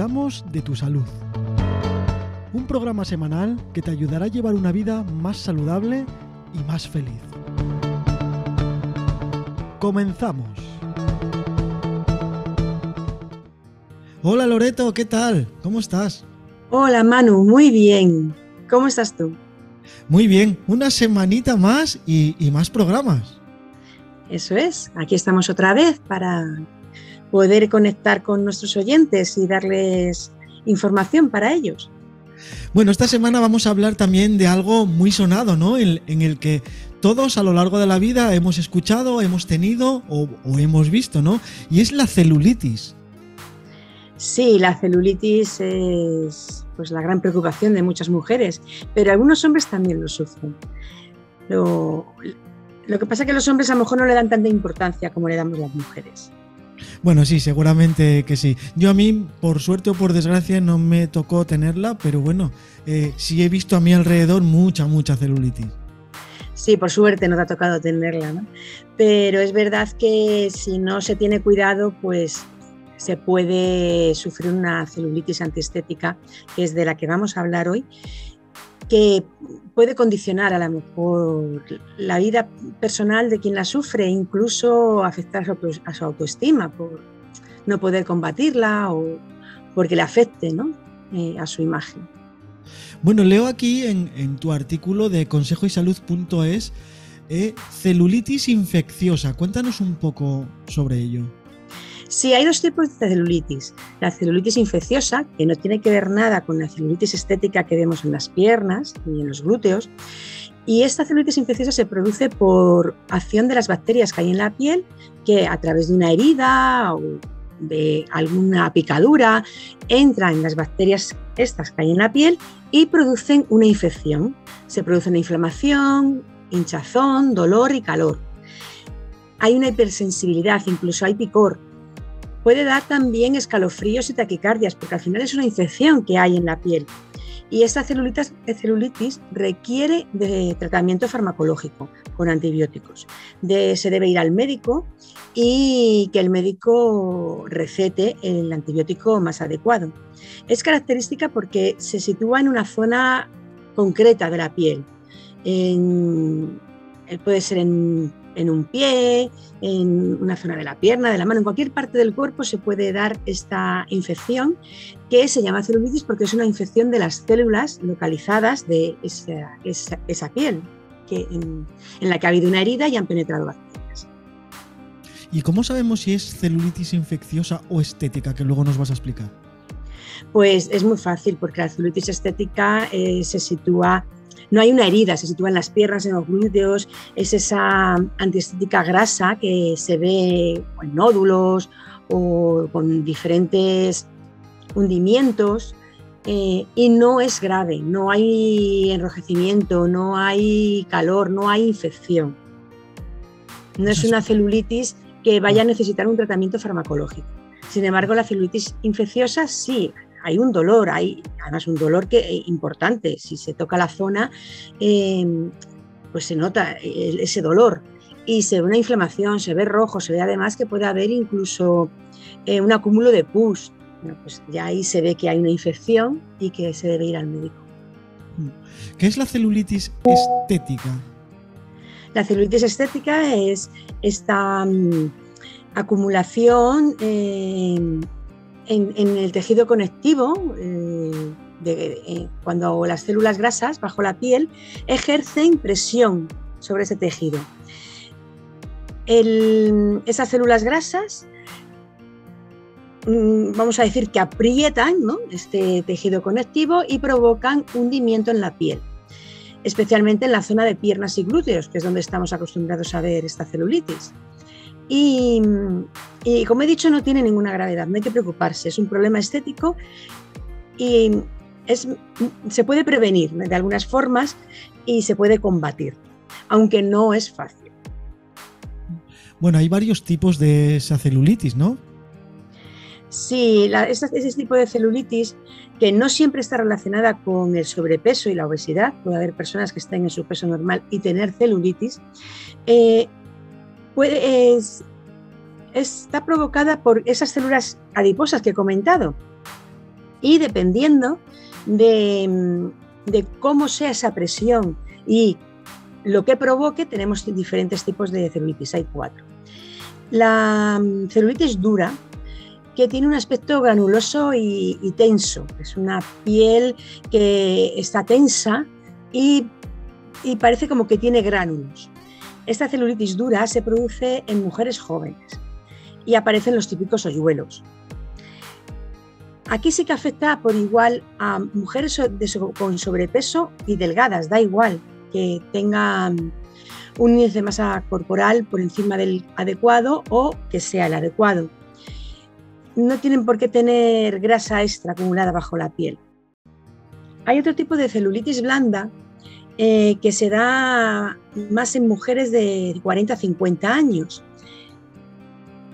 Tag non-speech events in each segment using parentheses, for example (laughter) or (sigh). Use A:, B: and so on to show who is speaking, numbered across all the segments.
A: cuidamos de tu salud. Un programa semanal que te ayudará a llevar una vida más saludable y más feliz. Comenzamos. Hola Loreto, ¿qué tal? ¿Cómo estás?
B: Hola Manu, muy bien. ¿Cómo estás tú?
A: Muy bien, una semanita más y, más programas.
B: Eso es, aquí estamos otra vez para poder conectar con nuestros oyentes y darles información para ellos.
A: Bueno, esta semana vamos a hablar también de algo muy sonado, ¿no? En, el que todos a lo largo de la vida hemos escuchado, hemos tenido o, o hemos visto, ¿no? Y es la celulitis.
B: Sí, la celulitis es pues, la gran preocupación de muchas mujeres, pero algunos hombres también lo sufren. Lo, que pasa es que los hombres a lo mejor no le dan tanta importancia como le damos las mujeres.
A: Bueno, sí, seguramente que sí. Yo a mí, por suerte o por desgracia, no me tocó tenerla, pero bueno, eh, sí he visto a mi alrededor mucha, mucha celulitis.
B: Sí, por suerte no te ha tocado tenerla, ¿no? Pero es verdad que si no se tiene cuidado, pues se puede sufrir una celulitis antiestética, que es de la que vamos a hablar hoy, que puede condicionar a lo mejor la vida personal de quien la sufre, incluso afectar a su autoestima por no poder combatirla o porque le afecte eh, a su imagen.
A: Bueno, leo aquí en, tu artículo de consejoysalud.es eh, celulitis infecciosa. Cuéntanos un poco sobre ello.
B: Sí, hay dos tipos de celulitis. La celulitis infecciosa, que no tiene que ver nada con la celulitis estética que vemos en las piernas y en los glúteos. Y esta celulitis infecciosa se produce por acción de las bacterias que hay en la piel, que a través de una herida o de alguna picadura entran en las bacterias estas que hay en la piel y producen una infección. Se produce una inflamación, hinchazón, dolor y calor. Hay una hipersensibilidad, incluso hay picor, Puede dar también escalofríos y taquicardias, porque al final es una infección que hay en la piel. Y esta celulitis, requiere de tratamiento farmacológico con antibióticos. se debe ir al médico y que el médico recete el antibiótico más adecuado. Es característica porque se sitúa en una zona concreta de la piel. puede ser en en un pie, en una zona de la pierna, de la mano, en cualquier parte del cuerpo se puede dar esta infección que se llama celulitis porque es una infección de las células localizadas de esa, piel que, en, la que ha habido una herida y han penetrado bacterias.
A: ¿Y cómo sabemos si es celulitis infecciosa o estética, que luego nos vas a explicar?
B: Pues es muy fácil porque la celulitis estética eh, se sitúa no hay una herida, se sitúa en las piernas, en los glúteos, es esa antiestética grasa que se ve en nódulos o con diferentes hundimientos eh, y no es grave, no hay enrojecimiento, no hay calor, no hay infección. No es una celulitis que vaya a necesitar un tratamiento farmacológico. Sin embargo, la celulitis infecciosa sí, hay un dolor, hay además un dolor que, eh, importante. Si se toca la zona, em, pues se nota ese dolor y se ve una inflamación, se ve rojo, se ve además que puede haber incluso eh, un acúmulo de pus. pues ya ahí se ve que hay una infección y que se debe ir al médico.
A: ¿Qué es la celulitis estética?
B: La celulitis estética es esta mm, acumulación em, en, el tejido conectivo, eh, eh, cuando las células grasas bajo la piel ejercen presión sobre ese tejido. esas células grasas, mm, vamos a decir que aprietan este tejido conectivo y provocan hundimiento en la piel, especialmente en la zona de piernas y glúteos, que es donde estamos acostumbrados a ver esta celulitis. Y, como he dicho, no tiene ninguna gravedad, no hay que preocuparse, es un problema estético y se puede prevenir de algunas formas y se puede combatir, aunque no es fácil.
A: Bueno, hay varios tipos de esa celulitis, ¿no?
B: Sí, ese tipo de celulitis que no siempre está relacionada con el sobrepeso y la obesidad, puede haber personas que estén en su peso normal y tener celulitis, eh, puede, está provocada por esas células adiposas que he comentado. Y dependiendo de, de cómo sea esa presión y lo que provoque, tenemos diferentes tipos de celulitis, hay cuatro. La mm, celulitis dura, que tiene un aspecto granuloso y, tenso, es una piel que está tensa y, y parece como que tiene gránulos. Esta celulitis dura se produce en mujeres jóvenes y aparecen los típicos hoyuelos. Aquí sí que afecta por igual a mujeres con sobrepeso y delgadas, da igual que tengan un índice de masa corporal por encima del adecuado o que sea el adecuado. No tienen por qué tener grasa extra acumulada bajo la piel. Hay otro tipo de celulitis blanda eh, que se da más en mujeres de 40 a 50 años.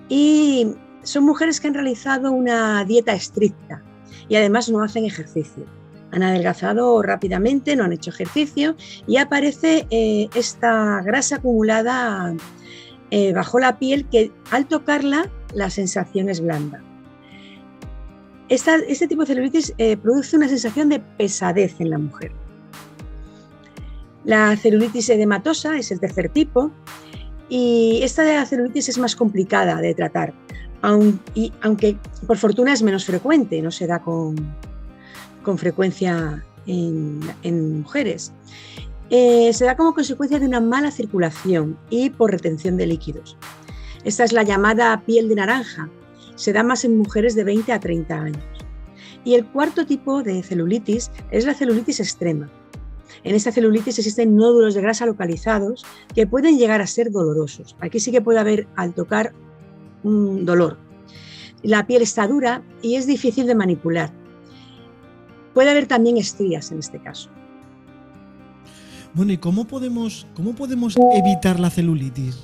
B: Y son mujeres que han realizado una dieta estricta y además no hacen ejercicio. Han adelgazado rápidamente, no han hecho ejercicio y aparece eh, esta grasa acumulada eh, bajo la piel que al tocarla la sensación es blanda. este tipo de celulitis eh, produce una sensación de pesadez en la mujer. La celulitis edematosa es el tercer tipo y esta celulitis es más complicada de tratar aunque por fortuna es menos frecuente, no se da con, frecuencia en, mujeres. Eh, se da como consecuencia de una mala circulación y por retención de líquidos. Esta es la llamada piel de naranja. Se da más en mujeres de 20 a 30 años. Y el cuarto tipo de celulitis es la celulitis extrema. En esta celulitis existen nódulos de grasa localizados que pueden llegar a ser dolorosos. Aquí sí que puede haber al tocar un dolor. La piel está dura y es difícil de manipular. Puede haber también estrías en este caso.
A: Bueno, ¿y cómo podemos, cómo podemos evitar la celulitis?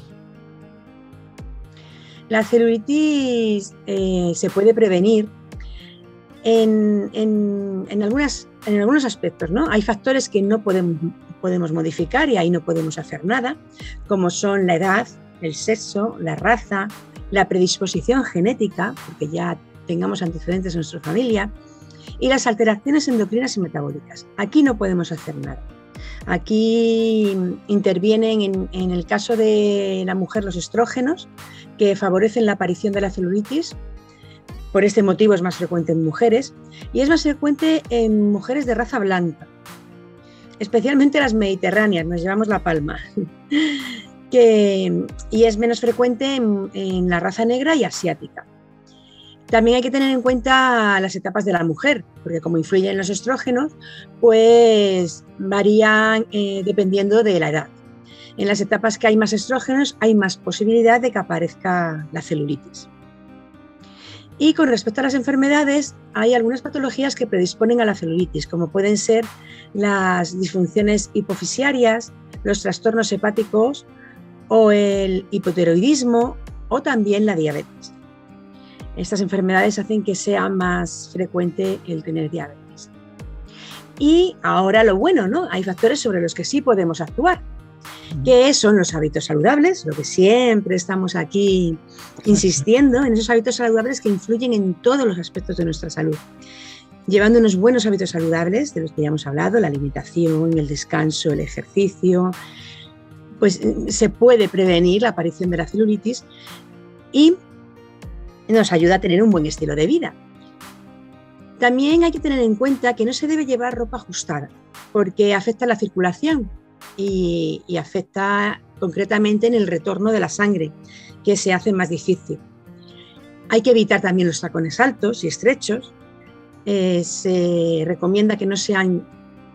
B: La celulitis eh, se puede prevenir en, algunas, en algunos aspectos. ¿no? Hay factores que no podemos, podemos modificar y ahí no podemos hacer nada, como son la edad, el sexo, la raza, la predisposición genética, porque ya tengamos antecedentes en nuestra familia, y las alteraciones endocrinas y metabólicas. Aquí no podemos hacer nada. Aquí intervienen en, el caso de la mujer los estrógenos, que favorecen la aparición de la celulitis. Por este motivo es más frecuente en mujeres y es más frecuente en mujeres de raza blanca, especialmente las mediterráneas, nos llevamos la palma (laughs) y es menos frecuente en, la raza negra y asiática. También hay que tener en cuenta las etapas de la mujer, porque como influyen los estrógenos, pues varían eh, dependiendo de la edad. En las etapas que hay más estrógenos hay más posibilidad de que aparezca la celulitis. Y con respecto a las enfermedades, hay algunas patologías que predisponen a la celulitis, como pueden ser las disfunciones hipofisiarias, los trastornos hepáticos o el hipotiroidismo o también la diabetes. Estas enfermedades hacen que sea más frecuente el tener diabetes. Y ahora lo bueno, ¿no? Hay factores sobre los que sí podemos actuar, que son los hábitos saludables, lo que siempre estamos aquí insistiendo, en esos hábitos saludables que influyen en todos los aspectos de nuestra salud. Llevando unos buenos hábitos saludables, de los que ya hemos hablado, la alimentación, el descanso, el ejercicio, pues eh, se puede prevenir la aparición de la celulitis y nos ayuda a tener un buen estilo de vida. También hay que tener en cuenta que no se debe llevar ropa ajustada porque afecta la circulación y, afecta concretamente en el retorno de la sangre, que se hace más difícil. Hay que evitar también los tacones altos y estrechos. Eh, se recomienda que no, sean,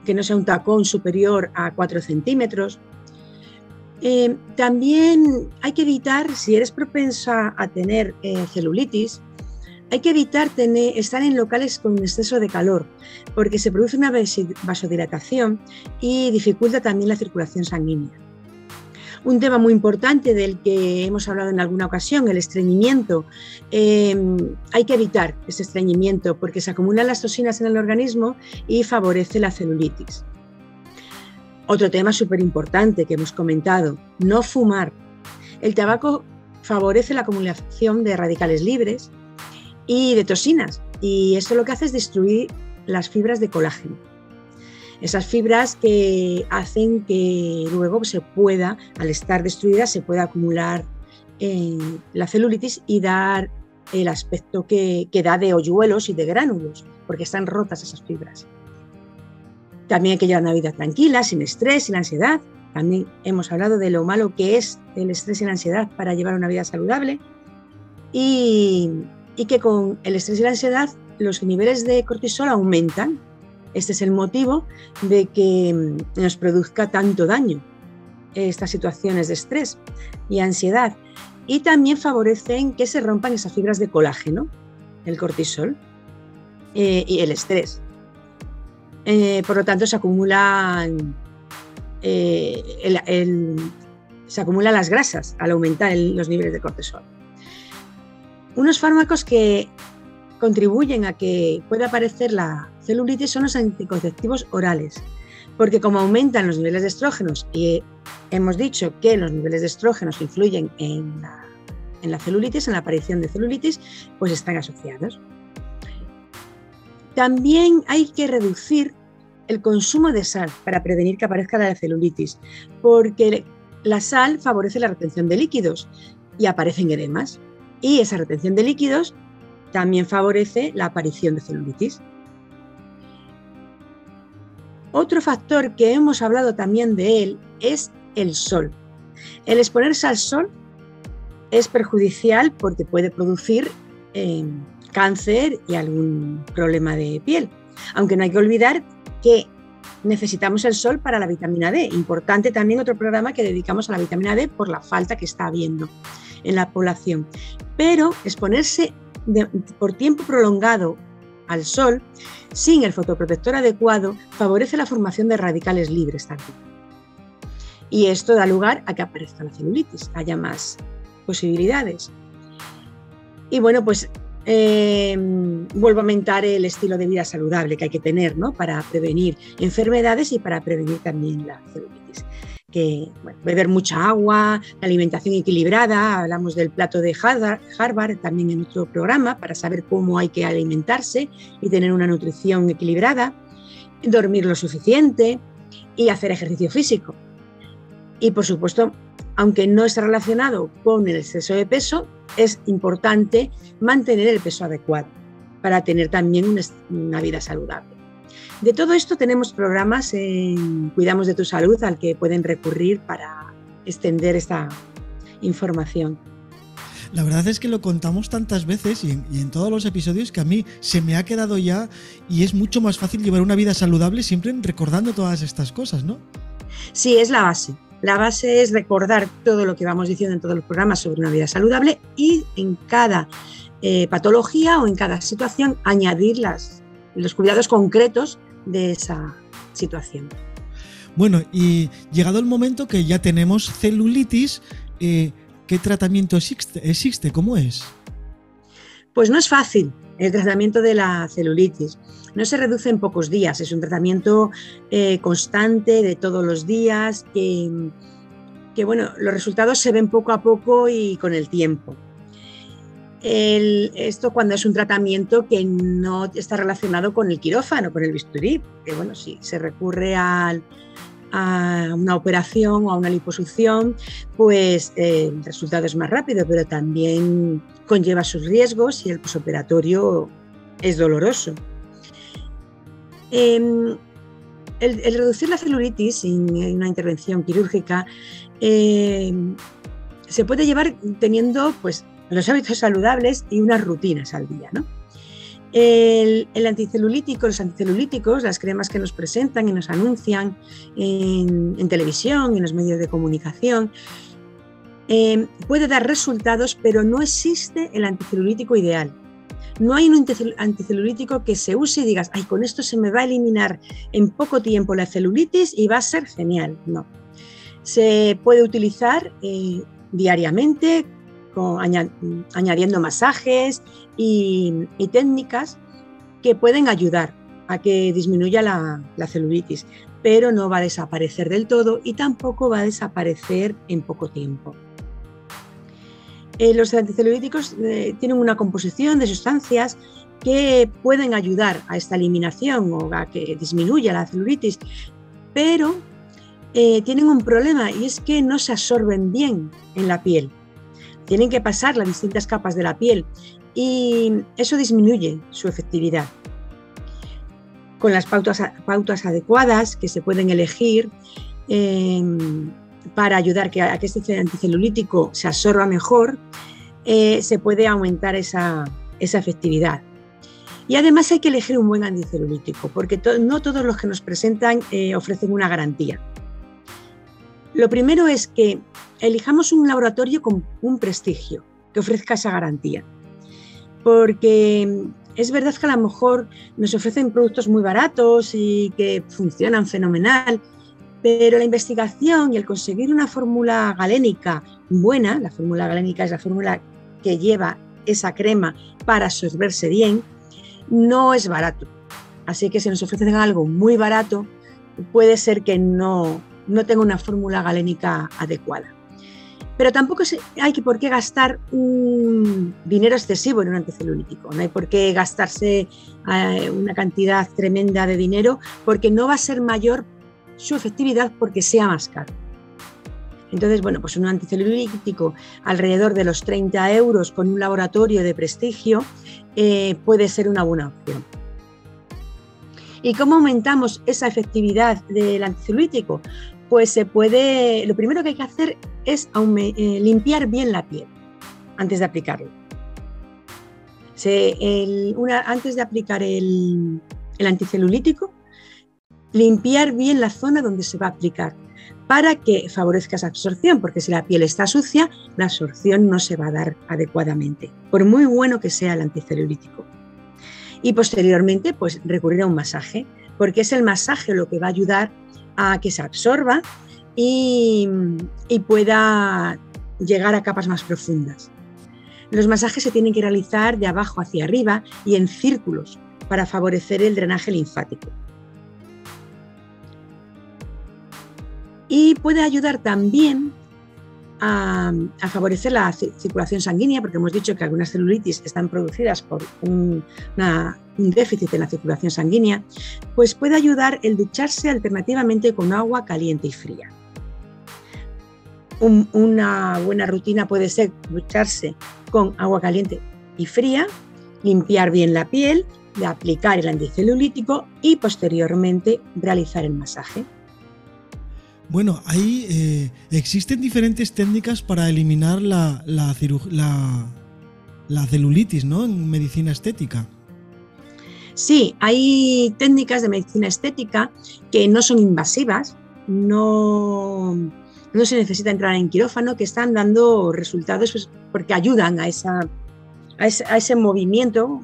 B: que no sea un tacón superior a 4 centímetros eh, también hay que evitar, si eres propensa a tener eh, celulitis, hay que evitar tener, estar en locales con exceso de calor, porque se produce una vasodilatación y dificulta también la circulación sanguínea. Un tema muy importante del que hemos hablado en alguna ocasión, el estreñimiento. Em, hay que evitar ese estreñimiento porque se acumulan las toxinas en el organismo y favorece la celulitis. Otro tema súper importante que hemos comentado, no fumar. El tabaco favorece la acumulación de radicales libres y de toxinas y eso lo que hace es destruir las fibras de colágeno. Esas fibras que hacen que luego se pueda, al estar destruida, se pueda acumular en la celulitis y dar el aspecto que, que da de hoyuelos y de gránulos, porque están rotas esas fibras. También hay que llevar una vida tranquila, sin estrés, sin ansiedad. También hemos hablado de lo malo que es el estrés y la ansiedad para llevar una vida saludable. Y, y que con el estrés y la ansiedad los niveles de cortisol aumentan. Este es el motivo de que mm, nos produzca tanto daño estas situaciones de estrés y ansiedad. Y también favorecen que se rompan esas fibras de colágeno, el cortisol eh, y el estrés. Eh, por lo tanto, eh, se acumulan las grasas al aumentar los niveles de cortisol. Unos fármacos que contribuyen a que pueda aparecer la celulitis son los anticonceptivos orales, porque como aumentan los niveles de estrógenos y hemos dicho que los niveles de estrógenos influyen en la, celulitis, en la aparición de celulitis, pues están asociados. También hay que reducir el consumo de sal para prevenir que aparezca la celulitis, porque la sal favorece la retención de líquidos y aparecen edemas. Y esa retención de líquidos también favorece la aparición de celulitis. Otro factor que hemos hablado también de él es el sol. El exponerse al sol es perjudicial porque puede producir eh, cáncer y algún problema de piel. Aunque no hay que olvidar que necesitamos el sol para la vitamina D. Importante también otro programa que dedicamos a la vitamina D por la falta que está habiendo en la población. Pero exponerse por tiempo prolongado al sol sin el fotoprotector adecuado favorece la formación de radicales libres también. Y esto da lugar a que aparezca la celulitis, haya más posibilidades. Y bueno, pues em, vuelvo a aumentar el estilo de vida saludable que hay que tener ¿no? para prevenir enfermedades y para prevenir también la celulitis que beber mucha agua, alimentación equilibrada, hablamos del plato de Harvard, también en otro programa para saber cómo hay que alimentarse y tener una nutrición equilibrada, dormir lo suficiente y hacer ejercicio físico. Y por supuesto, aunque no está relacionado con el exceso de peso, es importante mantener el peso adecuado para tener también una vida saludable. De todo esto tenemos programas en Cuidamos de tu Salud al que pueden recurrir para extender esta información.
A: La verdad es que lo contamos tantas veces y en, todos los episodios que a mí se me ha quedado ya y es mucho más fácil llevar una vida saludable siempre recordando todas estas cosas, ¿no?
B: Sí, es la base. La base es recordar todo lo que vamos diciendo en todos los programas sobre una vida saludable y en cada eh, patología o en cada situación añadir los cuidados concretos de esa situación.
A: Bueno, y llegado el momento que ya tenemos celulitis, eh, ¿qué tratamiento existe? ¿Cómo es?
B: Pues no es fácil el tratamiento de la celulitis. No se reduce en pocos días, es un tratamiento eh, constante de todos los días que, que, bueno, los resultados se ven poco a poco y con el tiempo esto cuando es un tratamiento que no está relacionado con el quirófano, con el bisturí, que bueno, si se recurre a una operación o a una liposucción, pues eh, el resultado es más rápido, pero también conlleva sus riesgos y el posoperatorio es doloroso. Em, el, reducir la celulitis en una intervención quirúrgica em, se puede llevar teniendo pues, los hábitos saludables y unas rutinas al día. ¿no? El, anticelulítico, los anticelulíticos, las cremas que nos presentan y nos anuncian en, televisión y en los medios de comunicación, eh, puede dar resultados, pero no existe el anticelulítico ideal. No hay un anticelulítico que se use y digas, ay, con esto se me va a eliminar en poco tiempo la celulitis y va a ser genial. No. Se puede utilizar eh, diariamente añadiendo masajes y, técnicas que pueden ayudar a que disminuya la, celulitis, pero no va a desaparecer del todo y tampoco va a desaparecer en poco tiempo. Eh, los anticelulíticos eh, tienen una composición de sustancias que pueden ayudar a esta eliminación o a que disminuya la celulitis, pero eh, tienen un problema y es que no se absorben bien en la piel. Tienen que pasar las distintas capas de la piel y eso disminuye su efectividad. Con las pautas, pautas adecuadas que se pueden elegir em, para ayudar a que este anticelulítico se absorba mejor, eh, se puede aumentar esa, efectividad. Y además hay que elegir un buen anticelulítico, porque no todos los que nos presentan eh, ofrecen una garantía. Lo primero es que elijamos un laboratorio con un prestigio que ofrezca esa garantía. Porque es verdad que a lo mejor nos ofrecen productos muy baratos y que funcionan fenomenal, pero la investigación y el conseguir una fórmula galénica buena, la fórmula galénica es la fórmula que lleva esa crema para absorberse bien, no es barato. Así que si nos ofrecen algo muy barato, puede ser que no, no tenga una fórmula galénica adecuada. Pero tampoco hay por qué gastar un dinero excesivo en un anticelulítico. No hay por qué gastarse eh, una cantidad tremenda de dinero porque no va a ser mayor su efectividad porque sea más caro. Entonces, bueno, pues un anticelulítico alrededor de los 30 euros con un laboratorio de prestigio eh, puede ser una buena opción. ¿Y cómo aumentamos esa efectividad del anticelulítico? Pues se puede, lo primero que hay que hacer es eh, limpiar bien la piel antes de aplicarlo. antes de aplicar el anticelulítico, limpiar bien la zona donde se va a aplicar para que favorezca esa absorción, porque si la piel está sucia, la absorción no se va a dar adecuadamente, por muy bueno que sea el anticelulítico. Y posteriormente, pues recurrir a un masaje, porque es el masaje lo que va a ayudar a que se absorba y, y pueda llegar a capas más profundas. Los masajes se tienen que realizar de abajo hacia arriba y en círculos para favorecer el drenaje linfático. y puede ayudar también a, favorecer la circulación sanguínea, porque hemos dicho que algunas celulitis están producidas por un, déficit en la circulación sanguínea, pues puede ayudar el ducharse alternativamente con agua caliente y fría. una buena rutina puede ser ducharse con agua caliente y fría, limpiar bien la piel, aplicar el anticelulítico y posteriormente realizar el masaje.
A: Bueno, ahí eh, existen diferentes técnicas para eliminar la, la, celulitis, ¿no? En medicina estética.
B: Sí, hay técnicas de medicina estética que no son invasivas, no, no se necesita entrar en quirófano, que están dando resultados pues, porque ayudan a, esa, a, ese, movimiento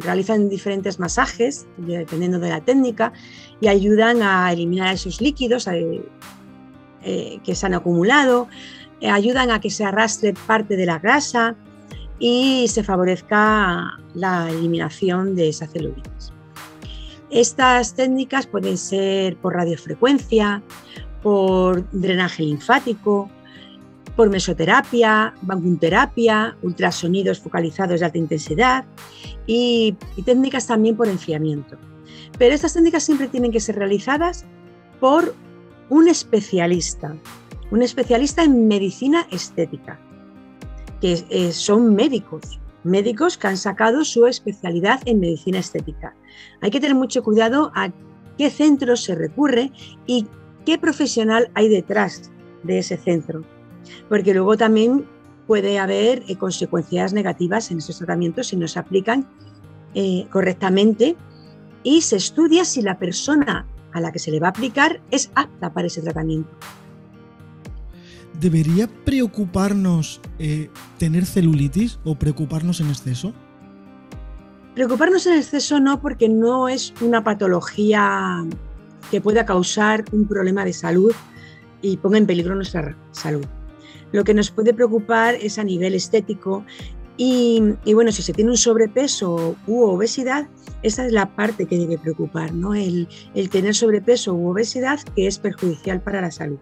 B: realizan diferentes masajes, dependiendo de la técnica, y ayudan a eliminar esos líquidos eh, eh, que se han acumulado, eh, ayudan a que se arrastre parte de la grasa y se favorezca la eliminación de esa celulitis. Estas técnicas pueden ser por radiofrecuencia, por drenaje linfático, por mesoterapia, vacuumterapia, ultrasonidos focalizados de alta intensidad y, técnicas también por enfriamiento. Pero estas técnicas siempre tienen que ser realizadas por un especialista, un especialista en medicina estética, que eh, son médicos, médicos que han sacado su especialidad en medicina estética. Hay que tener mucho cuidado a qué centro se recurre y qué profesional hay detrás de ese centro porque luego también puede haber eh, consecuencias negativas en esos tratamientos si no se aplican eh, correctamente y se estudia si la persona a la que se le va a aplicar es apta para ese tratamiento.
A: ¿Debería preocuparnos eh, tener celulitis o preocuparnos en exceso?
B: Preocuparnos en exceso no, porque no es una patología que pueda causar un problema de salud y ponga en peligro nuestra salud. Lo que nos puede preocupar es a nivel estético y, bueno, si se tiene un sobrepeso u obesidad, esa es la parte que debe preocupar, ¿no? El, tener sobrepeso u obesidad que es perjudicial para la salud.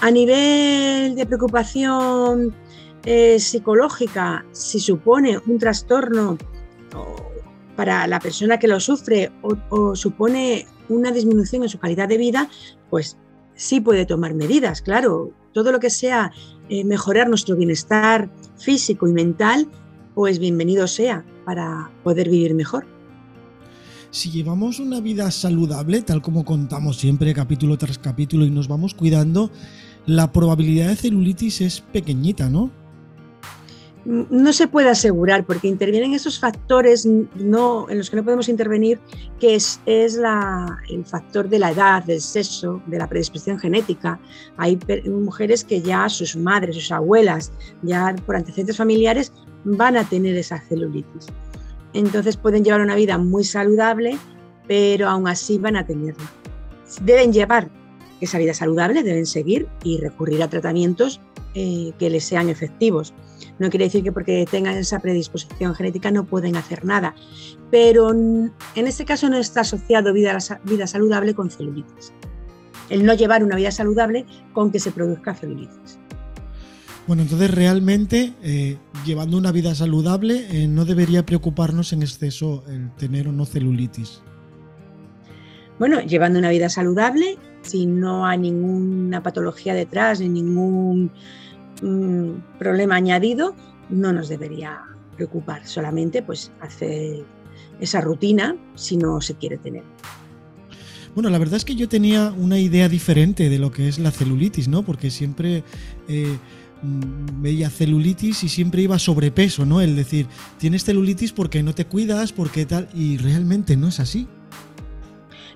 B: A nivel de preocupación eh, psicológica, si supone un trastorno para la persona que lo sufre o, supone una disminución en su calidad de vida, pues sí puede tomar medidas, claro. Todo lo que sea eh, mejorar nuestro bienestar físico y mental, pues bienvenido sea para poder vivir mejor.
A: Si llevamos una vida saludable, tal como contamos siempre capítulo tras capítulo y nos vamos cuidando, la probabilidad de celulitis es pequeñita, ¿no?
B: no se puede asegurar porque intervienen esos factores no, en los que no podemos intervenir, que es, es la, el factor de la edad, del sexo, de la predisposición genética. Hay mujeres que ya sus madres, sus abuelas, ya por antecedentes familiares, van a tener esa celulitis. Entonces pueden llevar una vida muy saludable, pero aún así van a tenerla. Deben llevar esa vida saludable, deben seguir y recurrir a tratamientos eh, que les sean efectivos. No quiere decir que porque tengan esa predisposición genética no pueden hacer nada, pero en este caso no está asociado vida, vida saludable con celulitis. El no llevar una vida saludable con que se produzca celulitis.
A: Bueno, entonces realmente eh, llevando una vida saludable eh, no debería preocuparnos en exceso el tener o no celulitis.
B: Bueno, llevando una vida saludable, si no hay ninguna patología detrás ni ningún problema añadido, no nos debería preocupar, solamente pues hacer esa rutina si no se quiere tener.
A: Bueno, la verdad es que yo tenía una idea diferente de lo que es la celulitis, ¿no? Porque siempre eh, mm, veía celulitis y siempre iba sobrepeso, ¿no? El decir, tienes celulitis porque no te cuidas, porque tal, y realmente no es así.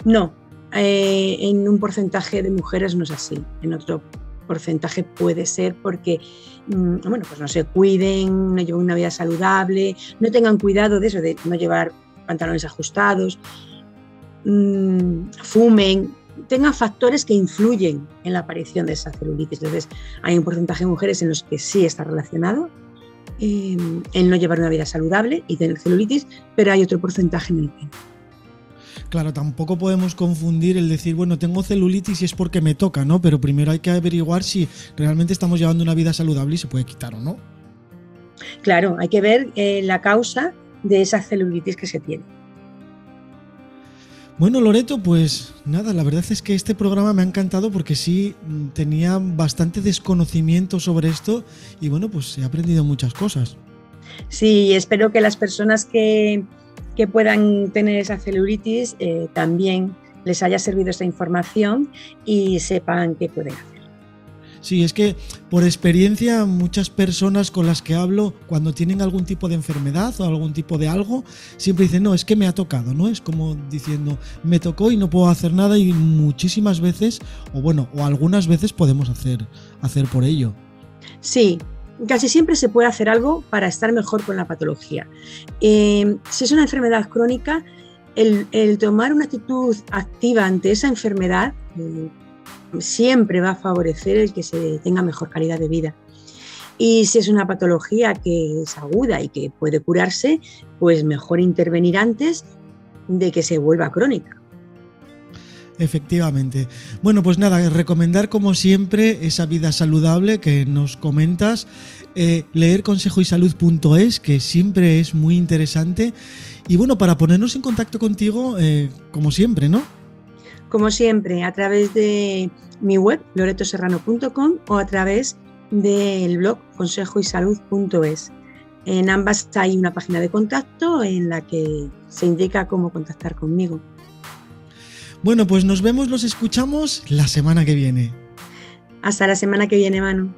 B: No, eh, en un porcentaje de mujeres no es así, en otro porcentaje puede ser porque, mm, bueno, pues no se cuiden, no lleven una vida saludable, no tengan cuidado de eso, de no llevar pantalones ajustados, mm, fumen, tengan factores que influyen en la aparición de esa celulitis. Entonces, hay un porcentaje de mujeres en los que sí está relacionado eh, el no llevar una vida saludable y tener celulitis, pero hay otro porcentaje en el que.
A: Claro, tampoco podemos confundir el decir, bueno, tengo celulitis y es porque me toca, ¿no? Pero primero hay que averiguar si realmente estamos llevando una vida saludable y se puede quitar o no.
B: Claro, hay que ver eh, la causa de esa celulitis que se tiene.
A: Bueno, Loreto, pues nada, la verdad es que este programa me ha encantado porque sí mm, tenía bastante desconocimiento sobre esto y bueno, pues he aprendido muchas cosas.
B: Sí, espero que las personas que, que puedan tener esa celulitis eh, también les haya servido esta información y sepan qué pueden hacer.
A: Sí, es que por experiencia muchas personas con las que hablo cuando tienen algún tipo de enfermedad o algún tipo de algo, siempre dicen, no, es que me ha tocado, ¿no? Es como diciendo, me tocó y no puedo hacer nada y muchísimas veces, o bueno, o algunas veces podemos hacer, hacer por ello.
B: Sí, casi siempre se puede hacer algo para estar mejor con la patología. Eh, si es una enfermedad crónica, el, tomar una actitud activa ante esa enfermedad eh, siempre va a favorecer el que se tenga mejor calidad de vida. Y si es una patología que es aguda y que puede curarse, pues mejor intervenir antes de que se vuelva crónica.
A: Efectivamente. Bueno, pues nada, recomendar como siempre esa vida saludable que nos comentas, eh, leer consejoysalud.es, que siempre es muy interesante. Y bueno, para ponernos en contacto contigo, eh, como siempre, ¿no?
B: Como siempre, a través de mi web, loretoserrano.com o a través del blog consejoysalud.es. En ambas hay una página de contacto en la que se indica cómo contactar conmigo.
A: Bueno, pues nos vemos, los escuchamos la semana que viene.
B: Hasta la semana que viene, Manu.